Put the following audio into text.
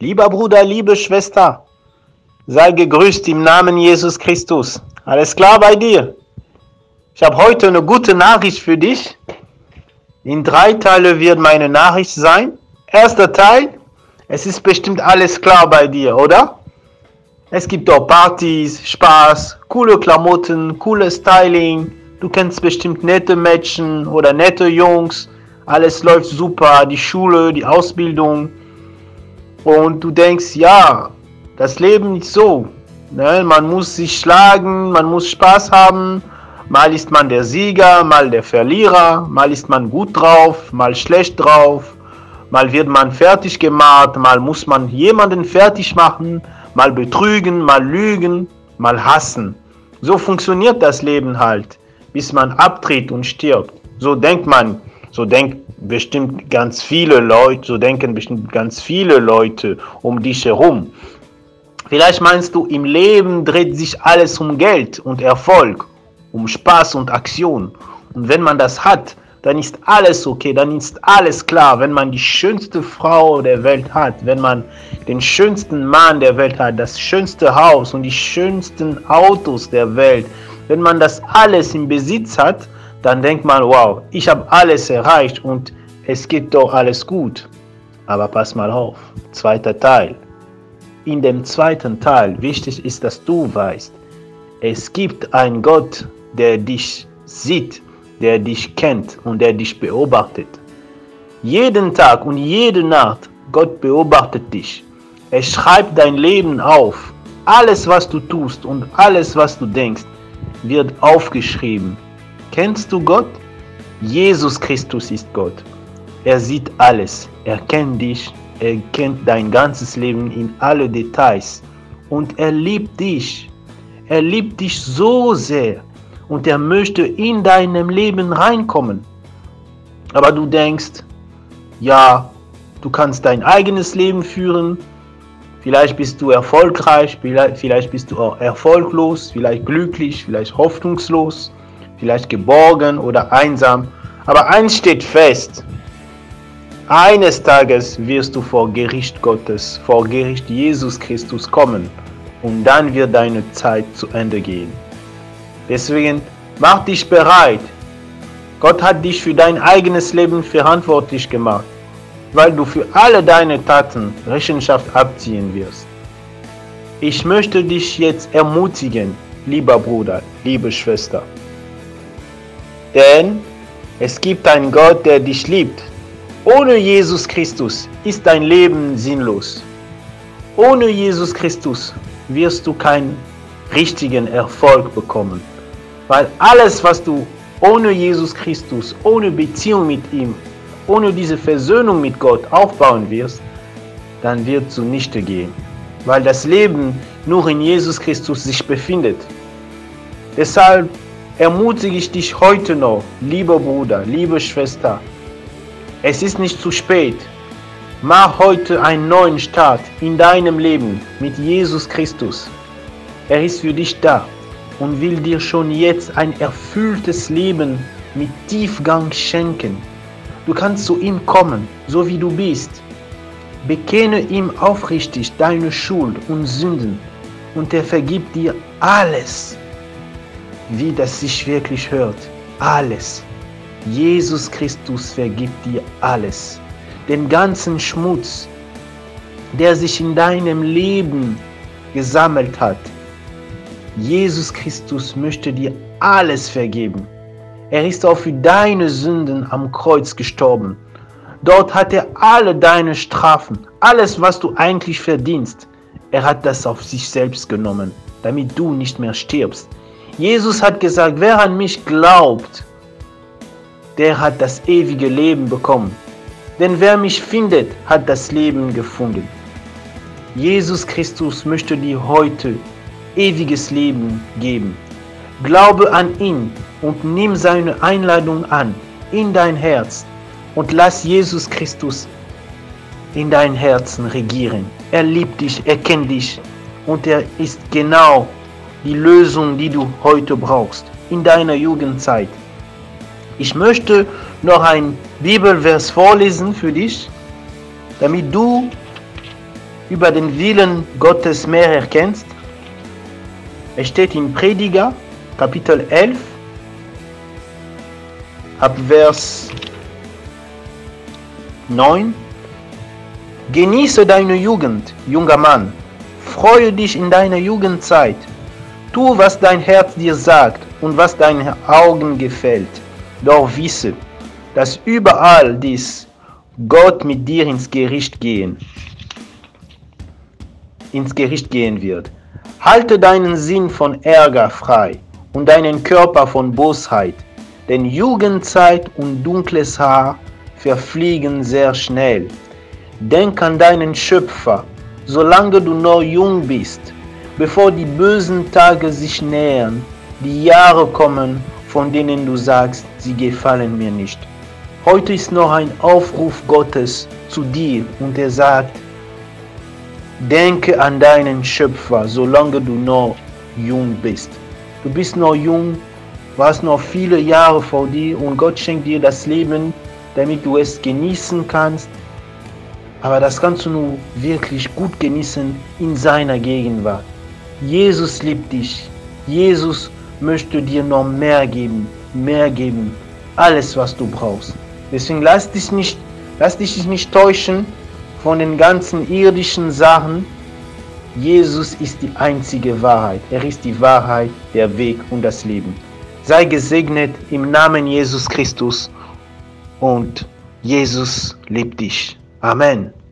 Lieber Bruder, liebe Schwester, sei gegrüßt im Namen Jesus Christus. Alles klar bei dir? Ich habe heute eine gute Nachricht für dich. In drei Teile wird meine Nachricht sein. Erster Teil, es ist bestimmt alles klar bei dir, oder? Es gibt auch Partys, Spaß, coole Klamotten, cooles Styling. Du kennst bestimmt nette Mädchen oder nette Jungs. Alles läuft super, die Schule, die Ausbildung. Und du denkst, ja, das Leben ist so. Ne? Man muss sich schlagen, man muss Spaß haben. Mal ist man der Sieger, mal der Verlierer, mal ist man gut drauf, mal schlecht drauf, mal wird man fertig gemacht, mal muss man jemanden fertig machen, mal betrügen, mal lügen, mal hassen. So funktioniert das Leben halt, bis man abtritt und stirbt. So denkt man, so denkt bestimmt ganz viele Leute, so denken bestimmt ganz viele Leute um dich herum. Vielleicht meinst du, im Leben dreht sich alles um Geld und Erfolg, um Spaß und Aktion. Und wenn man das hat, dann ist alles okay, dann ist alles klar. Wenn man die schönste Frau der Welt hat, wenn man den schönsten Mann der Welt hat, das schönste Haus und die schönsten Autos der Welt, wenn man das alles im Besitz hat, dann denkt man, wow, ich habe alles erreicht und es geht doch alles gut. Aber pass mal auf, zweiter Teil. In dem zweiten Teil wichtig ist, dass du weißt, es gibt einen Gott, der dich sieht der dich kennt und der dich beobachtet. Jeden Tag und jede Nacht, Gott beobachtet dich. Er schreibt dein Leben auf. Alles, was du tust und alles, was du denkst, wird aufgeschrieben. Kennst du Gott? Jesus Christus ist Gott. Er sieht alles. Er kennt dich. Er kennt dein ganzes Leben in alle Details. Und er liebt dich. Er liebt dich so sehr und er möchte in deinem Leben reinkommen. Aber du denkst, ja, du kannst dein eigenes Leben führen, vielleicht bist du erfolgreich, vielleicht bist du auch erfolglos, vielleicht glücklich, vielleicht hoffnungslos, vielleicht geborgen oder einsam. Aber eins steht fest, eines Tages wirst du vor Gericht Gottes, vor Gericht Jesus Christus kommen und dann wird deine Zeit zu Ende gehen. Deswegen mach dich bereit. Gott hat dich für dein eigenes Leben verantwortlich gemacht, weil du für alle deine Taten Rechenschaft abziehen wirst. Ich möchte dich jetzt ermutigen, lieber Bruder, liebe Schwester. Denn es gibt einen Gott, der dich liebt. Ohne Jesus Christus ist dein Leben sinnlos. Ohne Jesus Christus wirst du keinen richtigen Erfolg bekommen. Weil alles, was du ohne Jesus Christus, ohne Beziehung mit ihm, ohne diese Versöhnung mit Gott aufbauen wirst, dann wird zunichte gehen. Weil das Leben nur in Jesus Christus sich befindet. Deshalb ermutige ich dich heute noch, lieber Bruder, liebe Schwester, es ist nicht zu spät. Mach heute einen neuen Start in deinem Leben mit Jesus Christus. Er ist für dich da und will dir schon jetzt ein erfülltes Leben mit Tiefgang schenken. Du kannst zu ihm kommen, so wie du bist. Bekenne ihm aufrichtig deine Schuld und Sünden und er vergibt dir alles, wie das sich wirklich hört. Alles. Jesus Christus vergibt dir alles. Den ganzen Schmutz, der sich in deinem Leben gesammelt hat, Jesus Christus möchte dir alles vergeben. Er ist auch für deine Sünden am Kreuz gestorben. Dort hat er alle deine Strafen, alles, was du eigentlich verdienst. Er hat das auf sich selbst genommen, damit du nicht mehr stirbst. Jesus hat gesagt, wer an mich glaubt, der hat das ewige Leben bekommen. Denn wer mich findet, hat das Leben gefunden. Jesus Christus möchte dir heute ewiges Leben geben. Glaube an ihn und nimm seine Einladung an in dein Herz und lass Jesus Christus in dein Herzen regieren. Er liebt dich, er kennt dich und er ist genau die Lösung, die du heute brauchst in deiner Jugendzeit. Ich möchte noch ein Bibelvers vorlesen für dich, damit du über den Willen Gottes mehr erkennst? Es steht in Prediger, Kapitel 11, ab Vers 9. Genieße deine Jugend, junger Mann, freue dich in deiner Jugendzeit, tu, was dein Herz dir sagt und was deinen Augen gefällt, doch wisse, dass überall dies Gott mit dir ins Gericht gehen, ins Gericht gehen wird. Halte deinen Sinn von Ärger frei und deinen Körper von Bosheit, denn Jugendzeit und dunkles Haar verfliegen sehr schnell. Denk an deinen Schöpfer, solange du noch jung bist, bevor die bösen Tage sich nähern, die Jahre kommen, von denen du sagst, sie gefallen mir nicht. Heute ist noch ein Aufruf Gottes zu dir und er sagt, denke an deinen Schöpfer, solange du noch jung bist. Du bist noch jung, du hast noch viele Jahre vor dir und Gott schenkt dir das Leben, damit du es genießen kannst. Aber das kannst du nur wirklich gut genießen in seiner Gegenwart. Jesus liebt dich. Jesus möchte dir noch mehr geben, mehr geben, alles was du brauchst. Deswegen lass dich nicht, lass dich nicht täuschen von den ganzen irdischen Sachen. Jesus ist die einzige Wahrheit. Er ist die Wahrheit, der Weg und das Leben. Sei gesegnet im Namen Jesus Christus und Jesus liebt dich. Amen.